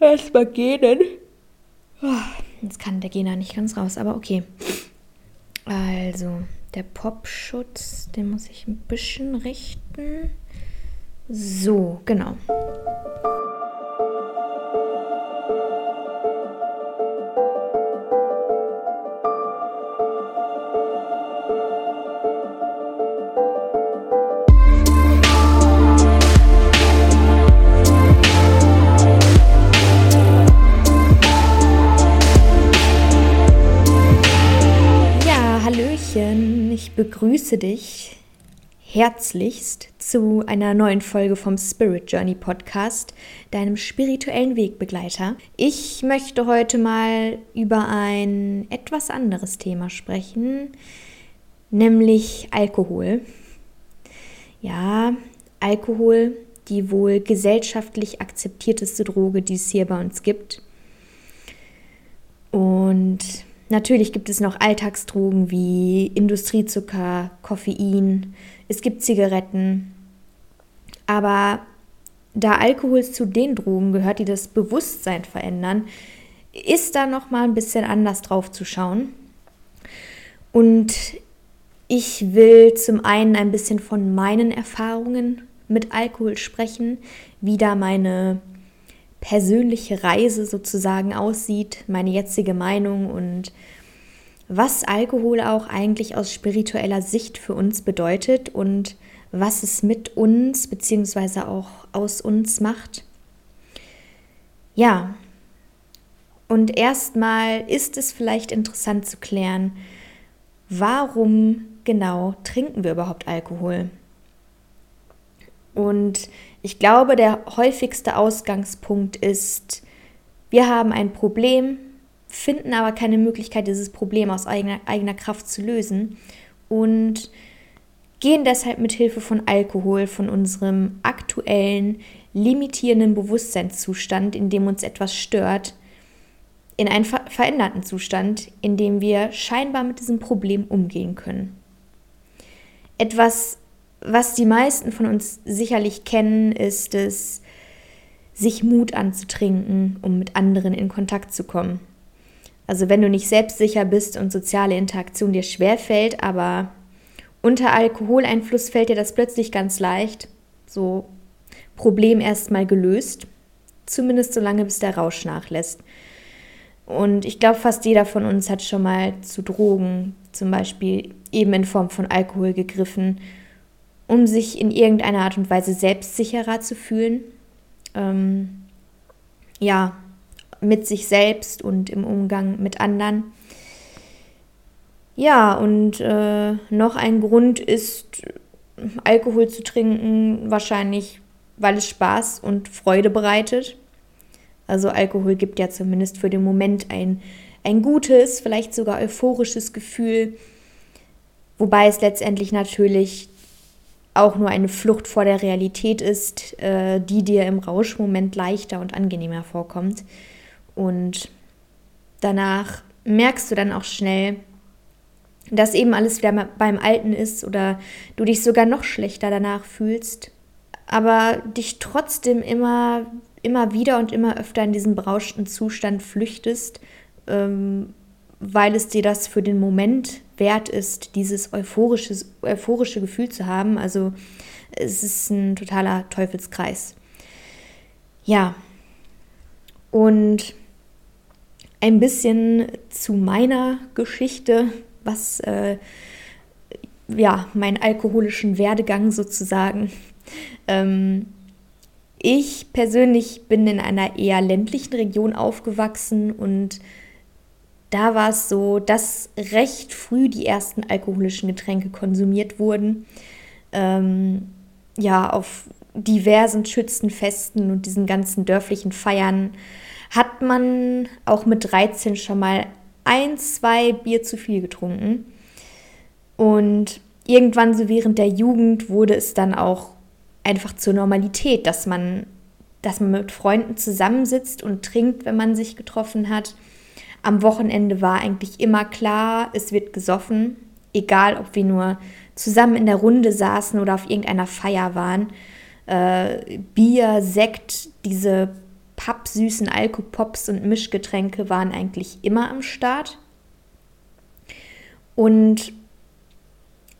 erstmal gähnen. Jetzt kann der Gena nicht ganz raus, aber okay. Also, der Popschutz, den muss ich ein bisschen richten. So, genau. Begrüße dich herzlichst zu einer neuen Folge vom Spirit Journey Podcast, deinem spirituellen Wegbegleiter. Ich möchte heute mal über ein etwas anderes Thema sprechen, nämlich Alkohol. Ja, Alkohol, die wohl gesellschaftlich akzeptierteste Droge, die es hier bei uns gibt. Und Natürlich gibt es noch Alltagsdrogen wie Industriezucker, Koffein, es gibt Zigaretten. Aber da Alkohol zu den Drogen gehört, die das Bewusstsein verändern, ist da noch mal ein bisschen anders drauf zu schauen. Und ich will zum einen ein bisschen von meinen Erfahrungen mit Alkohol sprechen, wie da meine persönliche Reise sozusagen aussieht, meine jetzige Meinung und was Alkohol auch eigentlich aus spiritueller Sicht für uns bedeutet und was es mit uns bzw. auch aus uns macht. Ja, und erstmal ist es vielleicht interessant zu klären, warum genau trinken wir überhaupt Alkohol? Und ich glaube, der häufigste Ausgangspunkt ist, wir haben ein Problem, finden aber keine Möglichkeit, dieses Problem aus eigener, eigener Kraft zu lösen und gehen deshalb mit Hilfe von Alkohol, von unserem aktuellen, limitierenden Bewusstseinszustand, in dem uns etwas stört, in einen ver veränderten Zustand, in dem wir scheinbar mit diesem Problem umgehen können. Etwas was die meisten von uns sicherlich kennen, ist es, sich Mut anzutrinken, um mit anderen in Kontakt zu kommen. Also wenn du nicht selbstsicher bist und soziale Interaktion dir schwerfällt, aber unter Alkoholeinfluss fällt dir das plötzlich ganz leicht, so Problem erstmal gelöst, zumindest so lange bis der Rausch nachlässt. Und ich glaube, fast jeder von uns hat schon mal zu Drogen, zum Beispiel eben in Form von Alkohol gegriffen um sich in irgendeiner Art und Weise selbstsicherer zu fühlen. Ähm, ja, mit sich selbst und im Umgang mit anderen. Ja, und äh, noch ein Grund ist, Alkohol zu trinken, wahrscheinlich, weil es Spaß und Freude bereitet. Also Alkohol gibt ja zumindest für den Moment ein, ein gutes, vielleicht sogar euphorisches Gefühl, wobei es letztendlich natürlich auch nur eine Flucht vor der Realität ist, äh, die dir im Rauschmoment leichter und angenehmer vorkommt. Und danach merkst du dann auch schnell, dass eben alles wieder beim Alten ist oder du dich sogar noch schlechter danach fühlst, aber dich trotzdem immer, immer wieder und immer öfter in diesen berauschten Zustand flüchtest, ähm, weil es dir das für den Moment wert ist, dieses euphorische, euphorische Gefühl zu haben. Also es ist ein totaler Teufelskreis. Ja, und ein bisschen zu meiner Geschichte, was äh, ja meinen alkoholischen Werdegang sozusagen. Ähm, ich persönlich bin in einer eher ländlichen Region aufgewachsen und da war es so, dass recht früh die ersten alkoholischen Getränke konsumiert wurden. Ähm, ja, auf diversen Schützenfesten und diesen ganzen dörflichen Feiern hat man auch mit 13 schon mal ein, zwei Bier zu viel getrunken. Und irgendwann so während der Jugend wurde es dann auch einfach zur Normalität, dass man, dass man mit Freunden zusammensitzt und trinkt, wenn man sich getroffen hat. Am Wochenende war eigentlich immer klar, es wird gesoffen, egal ob wir nur zusammen in der Runde saßen oder auf irgendeiner Feier waren. Äh, Bier, Sekt, diese pappsüßen Alkopops und Mischgetränke waren eigentlich immer am Start. Und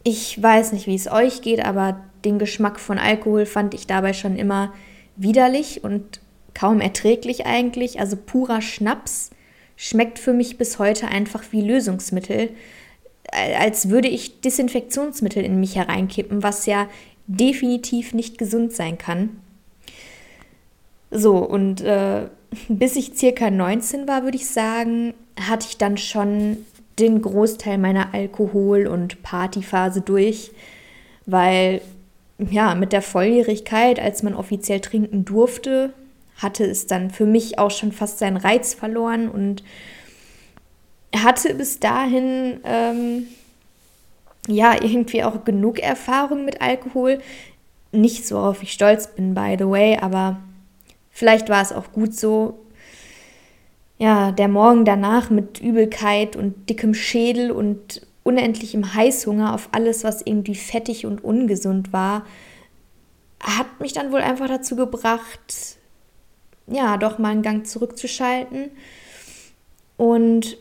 ich weiß nicht, wie es euch geht, aber den Geschmack von Alkohol fand ich dabei schon immer widerlich und kaum erträglich eigentlich. Also purer Schnaps schmeckt für mich bis heute einfach wie Lösungsmittel, als würde ich Desinfektionsmittel in mich hereinkippen, was ja definitiv nicht gesund sein kann. So, und äh, bis ich circa 19 war, würde ich sagen, hatte ich dann schon den Großteil meiner Alkohol- und Partyphase durch, weil ja, mit der Volljährigkeit, als man offiziell trinken durfte, hatte es dann für mich auch schon fast seinen Reiz verloren und hatte bis dahin ähm, ja irgendwie auch genug Erfahrung mit Alkohol. Nicht so, worauf ich stolz bin, by the way, aber vielleicht war es auch gut so. Ja, der Morgen danach mit Übelkeit und dickem Schädel und unendlichem Heißhunger auf alles, was irgendwie fettig und ungesund war, hat mich dann wohl einfach dazu gebracht, ja, doch mal einen Gang zurückzuschalten. Und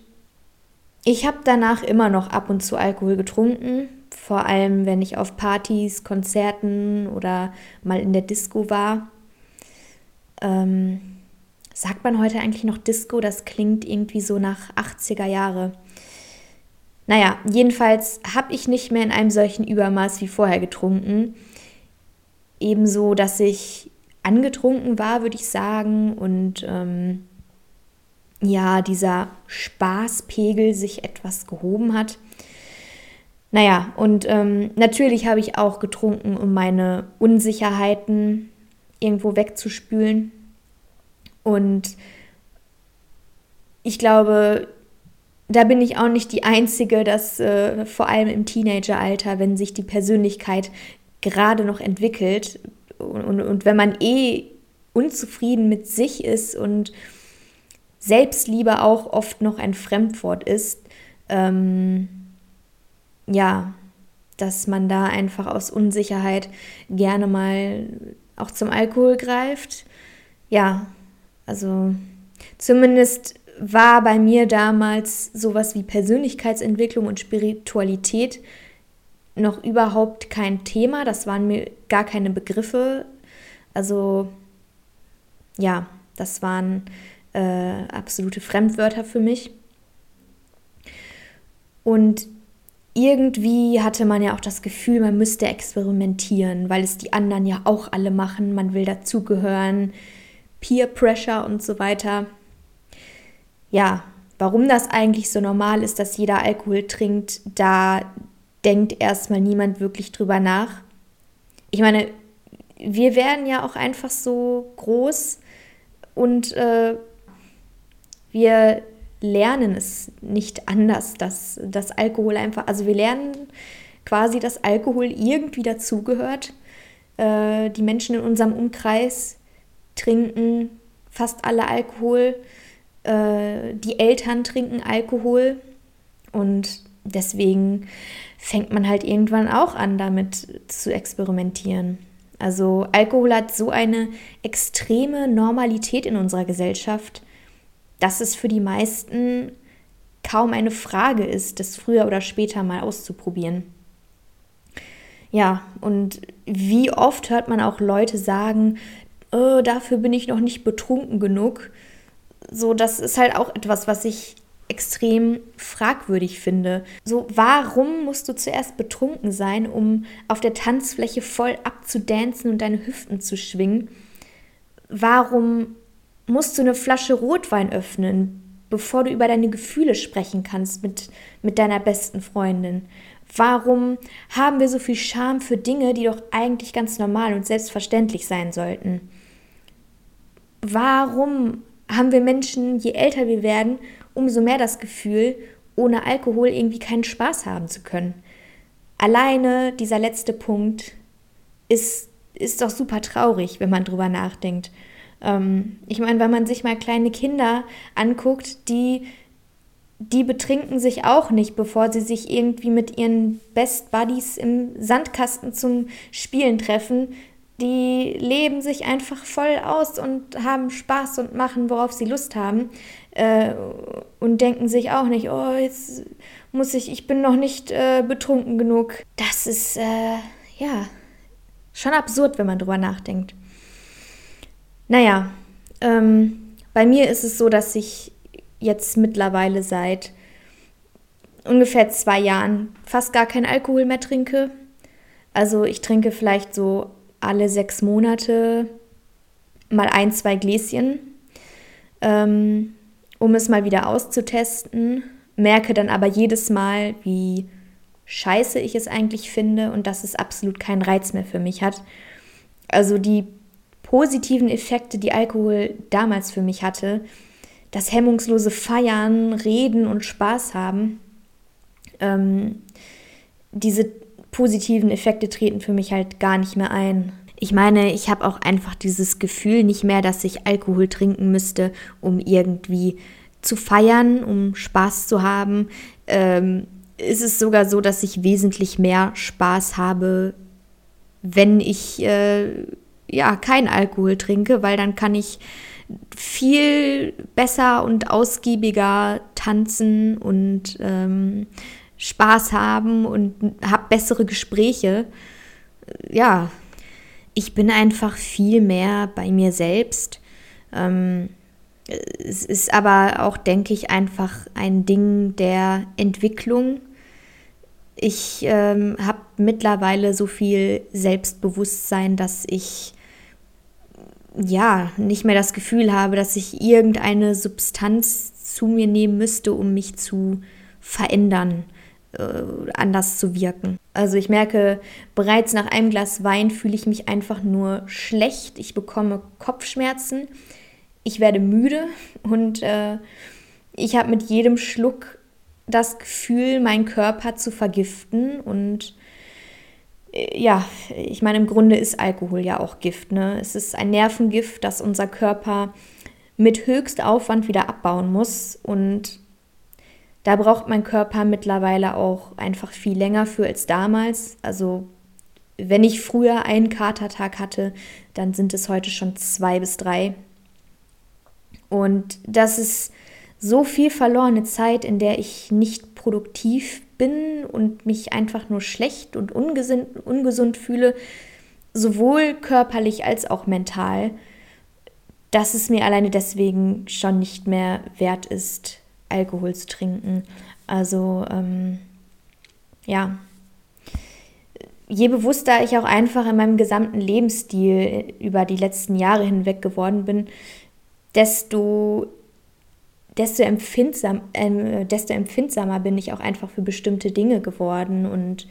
ich habe danach immer noch ab und zu Alkohol getrunken, vor allem wenn ich auf Partys, Konzerten oder mal in der Disco war. Ähm, sagt man heute eigentlich noch Disco? Das klingt irgendwie so nach 80er Jahre. Naja, jedenfalls habe ich nicht mehr in einem solchen Übermaß wie vorher getrunken. Ebenso, dass ich angetrunken war, würde ich sagen, und ähm, ja, dieser Spaßpegel sich etwas gehoben hat. Naja, und ähm, natürlich habe ich auch getrunken, um meine Unsicherheiten irgendwo wegzuspülen. Und ich glaube, da bin ich auch nicht die Einzige, dass äh, vor allem im Teenageralter, wenn sich die Persönlichkeit gerade noch entwickelt und, und, und wenn man eh unzufrieden mit sich ist und Selbstliebe auch oft noch ein Fremdwort ist, ähm, ja, dass man da einfach aus Unsicherheit gerne mal auch zum Alkohol greift. Ja, also zumindest war bei mir damals sowas wie Persönlichkeitsentwicklung und Spiritualität noch überhaupt kein Thema. Das waren mir gar keine Begriffe. Also ja, das waren äh, absolute Fremdwörter für mich. Und irgendwie hatte man ja auch das Gefühl, man müsste experimentieren, weil es die anderen ja auch alle machen. Man will dazugehören, Peer Pressure und so weiter. Ja, warum das eigentlich so normal ist, dass jeder Alkohol trinkt, da denkt erstmal niemand wirklich drüber nach. Ich meine, wir werden ja auch einfach so groß und äh, wir lernen es nicht anders, dass das Alkohol einfach, also wir lernen quasi, dass Alkohol irgendwie dazugehört. Äh, die Menschen in unserem Umkreis trinken fast alle Alkohol. Äh, die Eltern trinken Alkohol und deswegen fängt man halt irgendwann auch an, damit zu experimentieren. Also Alkohol hat so eine extreme Normalität in unserer Gesellschaft, dass es für die meisten kaum eine Frage ist, das früher oder später mal auszuprobieren. Ja, und wie oft hört man auch Leute sagen, oh, dafür bin ich noch nicht betrunken genug. So, das ist halt auch etwas, was ich extrem fragwürdig finde. So, warum musst du zuerst betrunken sein, um auf der Tanzfläche voll abzudancen und deine Hüften zu schwingen? Warum musst du eine Flasche Rotwein öffnen, bevor du über deine Gefühle sprechen kannst mit, mit deiner besten Freundin? Warum haben wir so viel Scham für Dinge, die doch eigentlich ganz normal und selbstverständlich sein sollten? Warum haben wir Menschen, je älter wir werden, umso mehr das Gefühl, ohne Alkohol irgendwie keinen Spaß haben zu können? Alleine dieser letzte Punkt ist, ist doch super traurig, wenn man drüber nachdenkt. Ähm, ich meine, wenn man sich mal kleine Kinder anguckt, die, die betrinken sich auch nicht, bevor sie sich irgendwie mit ihren Best Buddies im Sandkasten zum Spielen treffen, die leben sich einfach voll aus und haben Spaß und machen, worauf sie Lust haben. Äh, und denken sich auch nicht, oh, jetzt muss ich, ich bin noch nicht äh, betrunken genug. Das ist, äh, ja, schon absurd, wenn man drüber nachdenkt. Naja, ähm, bei mir ist es so, dass ich jetzt mittlerweile seit ungefähr zwei Jahren fast gar keinen Alkohol mehr trinke. Also ich trinke vielleicht so alle sechs Monate mal ein, zwei Gläschen, ähm, um es mal wieder auszutesten. Merke dann aber jedes Mal, wie scheiße ich es eigentlich finde und dass es absolut keinen Reiz mehr für mich hat. Also die positiven Effekte, die Alkohol damals für mich hatte, das hemmungslose Feiern, Reden und Spaß haben, ähm, diese positiven Effekte treten für mich halt gar nicht mehr ein. Ich meine, ich habe auch einfach dieses Gefühl nicht mehr, dass ich Alkohol trinken müsste, um irgendwie zu feiern, um Spaß zu haben. Ähm, ist es sogar so, dass ich wesentlich mehr Spaß habe, wenn ich äh, ja kein Alkohol trinke, weil dann kann ich viel besser und ausgiebiger tanzen und ähm, Spaß haben und habe bessere Gespräche. Ja, ich bin einfach viel mehr bei mir selbst. Ähm, es ist aber auch, denke ich, einfach ein Ding der Entwicklung. Ich ähm, habe mittlerweile so viel Selbstbewusstsein, dass ich ja nicht mehr das Gefühl habe, dass ich irgendeine Substanz zu mir nehmen müsste, um mich zu verändern anders zu wirken. Also ich merke, bereits nach einem Glas Wein fühle ich mich einfach nur schlecht. Ich bekomme Kopfschmerzen, ich werde müde und äh, ich habe mit jedem Schluck das Gefühl, meinen Körper zu vergiften. Und äh, ja, ich meine, im Grunde ist Alkohol ja auch Gift. Ne? Es ist ein Nervengift, das unser Körper mit Höchstaufwand wieder abbauen muss. Und da braucht mein Körper mittlerweile auch einfach viel länger für als damals. Also wenn ich früher einen Katertag hatte, dann sind es heute schon zwei bis drei. Und das ist so viel verlorene Zeit, in der ich nicht produktiv bin und mich einfach nur schlecht und ungesund, ungesund fühle, sowohl körperlich als auch mental, dass es mir alleine deswegen schon nicht mehr wert ist, Alkohol zu trinken. Also ähm, ja, je bewusster ich auch einfach in meinem gesamten Lebensstil über die letzten Jahre hinweg geworden bin, desto, desto, empfindsam, äh, desto empfindsamer bin ich auch einfach für bestimmte Dinge geworden. Und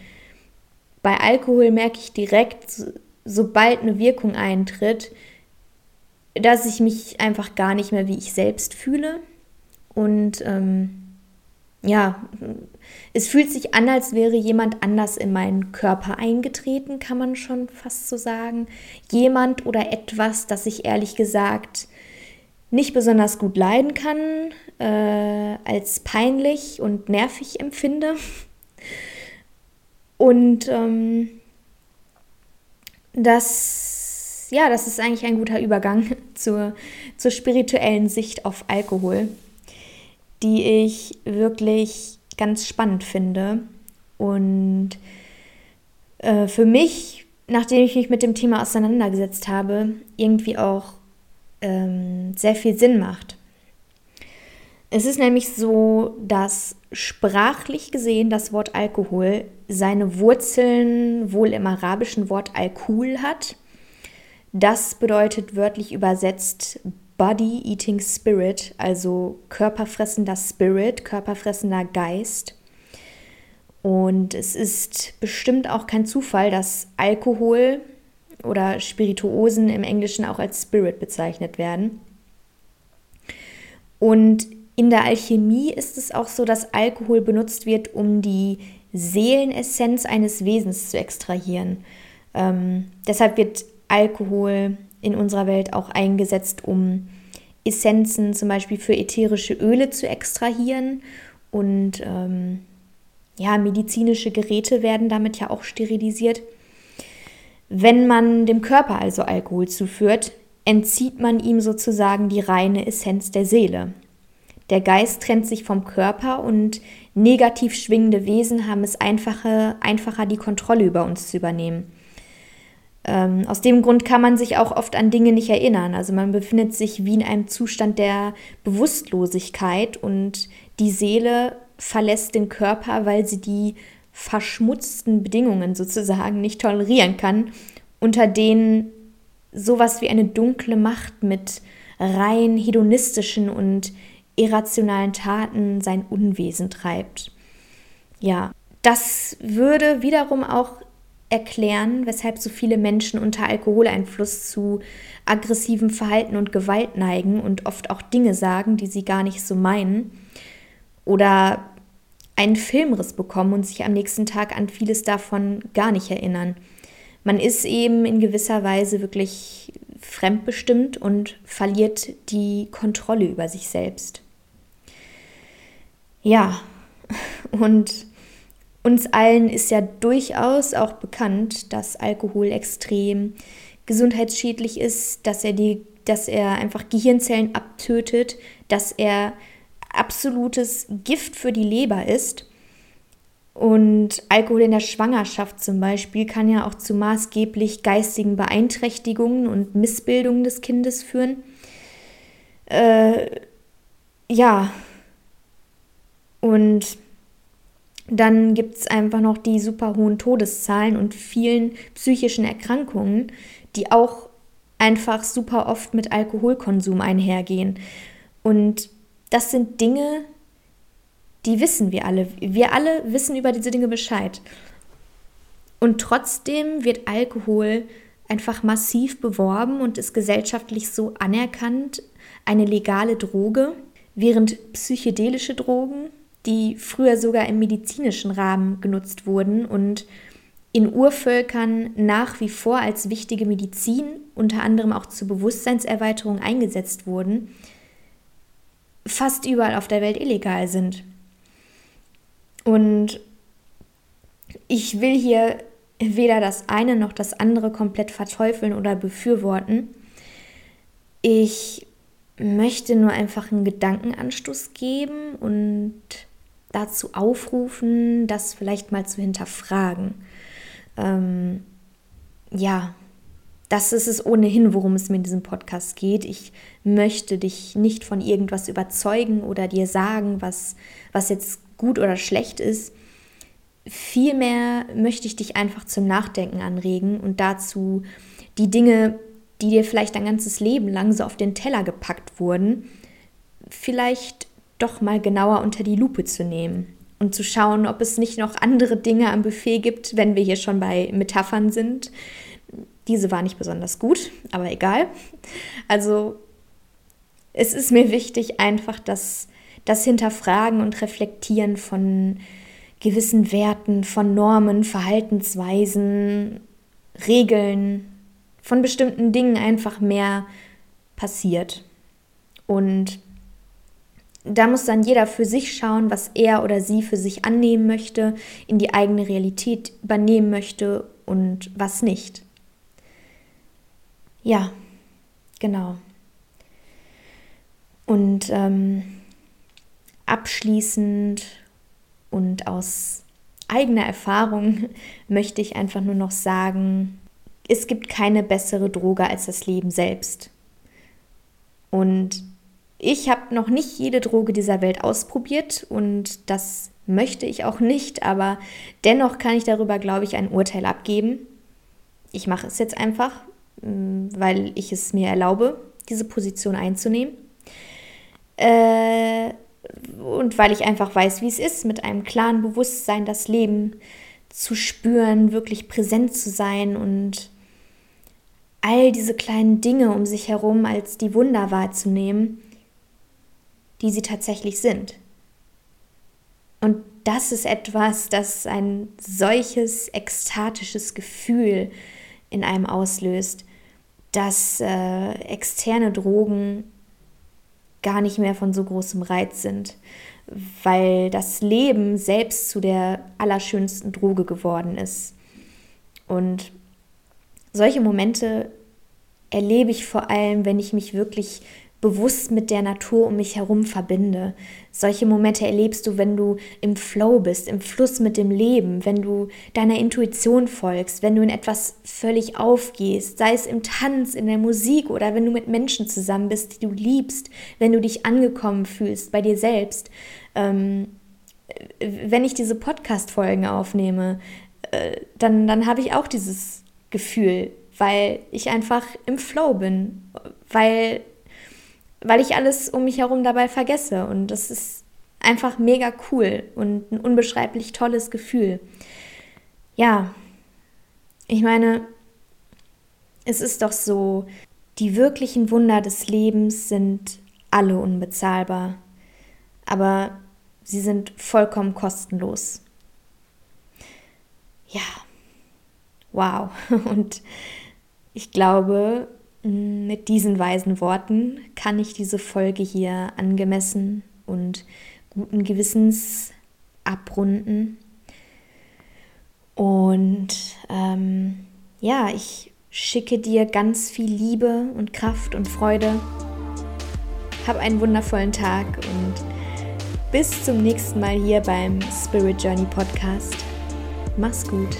bei Alkohol merke ich direkt, sobald eine Wirkung eintritt, dass ich mich einfach gar nicht mehr wie ich selbst fühle und ähm, ja, es fühlt sich an, als wäre jemand anders in meinen Körper eingetreten, kann man schon fast so sagen. Jemand oder etwas, das ich ehrlich gesagt nicht besonders gut leiden kann, äh, als peinlich und nervig empfinde. Und ähm, das, ja, das ist eigentlich ein guter Übergang zur, zur spirituellen Sicht auf Alkohol die ich wirklich ganz spannend finde. Und äh, für mich, nachdem ich mich mit dem Thema auseinandergesetzt habe, irgendwie auch ähm, sehr viel Sinn macht. Es ist nämlich so, dass sprachlich gesehen das Wort Alkohol seine Wurzeln wohl im arabischen Wort Alkohol hat. Das bedeutet wörtlich übersetzt Body Eating Spirit, also körperfressender Spirit, körperfressender Geist. Und es ist bestimmt auch kein Zufall, dass Alkohol oder Spirituosen im Englischen auch als Spirit bezeichnet werden. Und in der Alchemie ist es auch so, dass Alkohol benutzt wird, um die Seelenessenz eines Wesens zu extrahieren. Ähm, deshalb wird Alkohol in unserer Welt auch eingesetzt, um Essenzen zum Beispiel für ätherische Öle zu extrahieren. Und ähm, ja, medizinische Geräte werden damit ja auch sterilisiert. Wenn man dem Körper also Alkohol zuführt, entzieht man ihm sozusagen die reine Essenz der Seele. Der Geist trennt sich vom Körper und negativ schwingende Wesen haben es einfacher, einfacher die Kontrolle über uns zu übernehmen. Ähm, aus dem Grund kann man sich auch oft an Dinge nicht erinnern. Also man befindet sich wie in einem Zustand der Bewusstlosigkeit und die Seele verlässt den Körper, weil sie die verschmutzten Bedingungen sozusagen nicht tolerieren kann, unter denen sowas wie eine dunkle Macht mit rein hedonistischen und irrationalen Taten sein Unwesen treibt. Ja, das würde wiederum auch erklären, weshalb so viele Menschen unter Alkoholeinfluss zu aggressivem Verhalten und Gewalt neigen und oft auch Dinge sagen, die sie gar nicht so meinen. Oder einen Filmriss bekommen und sich am nächsten Tag an vieles davon gar nicht erinnern. Man ist eben in gewisser Weise wirklich fremdbestimmt und verliert die Kontrolle über sich selbst. Ja, und uns allen ist ja durchaus auch bekannt, dass Alkohol extrem gesundheitsschädlich ist, dass er, die, dass er einfach Gehirnzellen abtötet, dass er absolutes Gift für die Leber ist. Und Alkohol in der Schwangerschaft zum Beispiel kann ja auch zu maßgeblich geistigen Beeinträchtigungen und Missbildungen des Kindes führen. Äh, ja, und dann gibt es einfach noch die super hohen Todeszahlen und vielen psychischen Erkrankungen, die auch einfach super oft mit Alkoholkonsum einhergehen. Und das sind Dinge, die wissen wir alle. Wir alle wissen über diese Dinge Bescheid. Und trotzdem wird Alkohol einfach massiv beworben und ist gesellschaftlich so anerkannt, eine legale Droge, während psychedelische Drogen die früher sogar im medizinischen Rahmen genutzt wurden und in Urvölkern nach wie vor als wichtige Medizin, unter anderem auch zur Bewusstseinserweiterung eingesetzt wurden, fast überall auf der Welt illegal sind. Und ich will hier weder das eine noch das andere komplett verteufeln oder befürworten. Ich möchte nur einfach einen Gedankenanstoß geben und dazu aufrufen, das vielleicht mal zu hinterfragen. Ähm, ja, das ist es ohnehin, worum es mir in diesem Podcast geht. Ich möchte dich nicht von irgendwas überzeugen oder dir sagen, was, was jetzt gut oder schlecht ist. Vielmehr möchte ich dich einfach zum Nachdenken anregen und dazu die Dinge, die dir vielleicht dein ganzes Leben lang so auf den Teller gepackt wurden, vielleicht doch mal genauer unter die Lupe zu nehmen und zu schauen, ob es nicht noch andere Dinge am Buffet gibt, wenn wir hier schon bei Metaphern sind. Diese war nicht besonders gut, aber egal. Also es ist mir wichtig, einfach das, das Hinterfragen und Reflektieren von gewissen Werten, von Normen, Verhaltensweisen, Regeln, von bestimmten Dingen einfach mehr passiert. Und da muss dann jeder für sich schauen, was er oder sie für sich annehmen möchte, in die eigene Realität übernehmen möchte und was nicht. Ja, genau. Und ähm, abschließend und aus eigener Erfahrung möchte ich einfach nur noch sagen, es gibt keine bessere Droge als das Leben selbst. Und ich habe noch nicht jede Droge dieser Welt ausprobiert und das möchte ich auch nicht, aber dennoch kann ich darüber, glaube ich, ein Urteil abgeben. Ich mache es jetzt einfach, mm, weil ich es mir erlaube, diese Position einzunehmen. Äh, und weil ich einfach weiß, wie es ist, mit einem klaren Bewusstsein das Leben zu spüren, wirklich präsent zu sein und all diese kleinen Dinge um sich herum als die Wunder wahrzunehmen die sie tatsächlich sind. Und das ist etwas, das ein solches ekstatisches Gefühl in einem auslöst, dass äh, externe Drogen gar nicht mehr von so großem Reiz sind, weil das Leben selbst zu der allerschönsten Droge geworden ist. Und solche Momente erlebe ich vor allem, wenn ich mich wirklich bewusst mit der Natur um mich herum verbinde. Solche Momente erlebst du, wenn du im Flow bist, im Fluss mit dem Leben, wenn du deiner Intuition folgst, wenn du in etwas völlig aufgehst, sei es im Tanz, in der Musik oder wenn du mit Menschen zusammen bist, die du liebst, wenn du dich angekommen fühlst bei dir selbst. Ähm, wenn ich diese Podcast-Folgen aufnehme, äh, dann, dann habe ich auch dieses Gefühl, weil ich einfach im Flow bin, weil weil ich alles um mich herum dabei vergesse. Und das ist einfach mega cool und ein unbeschreiblich tolles Gefühl. Ja, ich meine, es ist doch so, die wirklichen Wunder des Lebens sind alle unbezahlbar, aber sie sind vollkommen kostenlos. Ja, wow. Und ich glaube, mit diesen weisen Worten kann ich diese Folge hier angemessen und guten Gewissens abrunden. Und ähm, ja, ich schicke dir ganz viel Liebe und Kraft und Freude. Hab einen wundervollen Tag und bis zum nächsten Mal hier beim Spirit Journey Podcast. Mach's gut.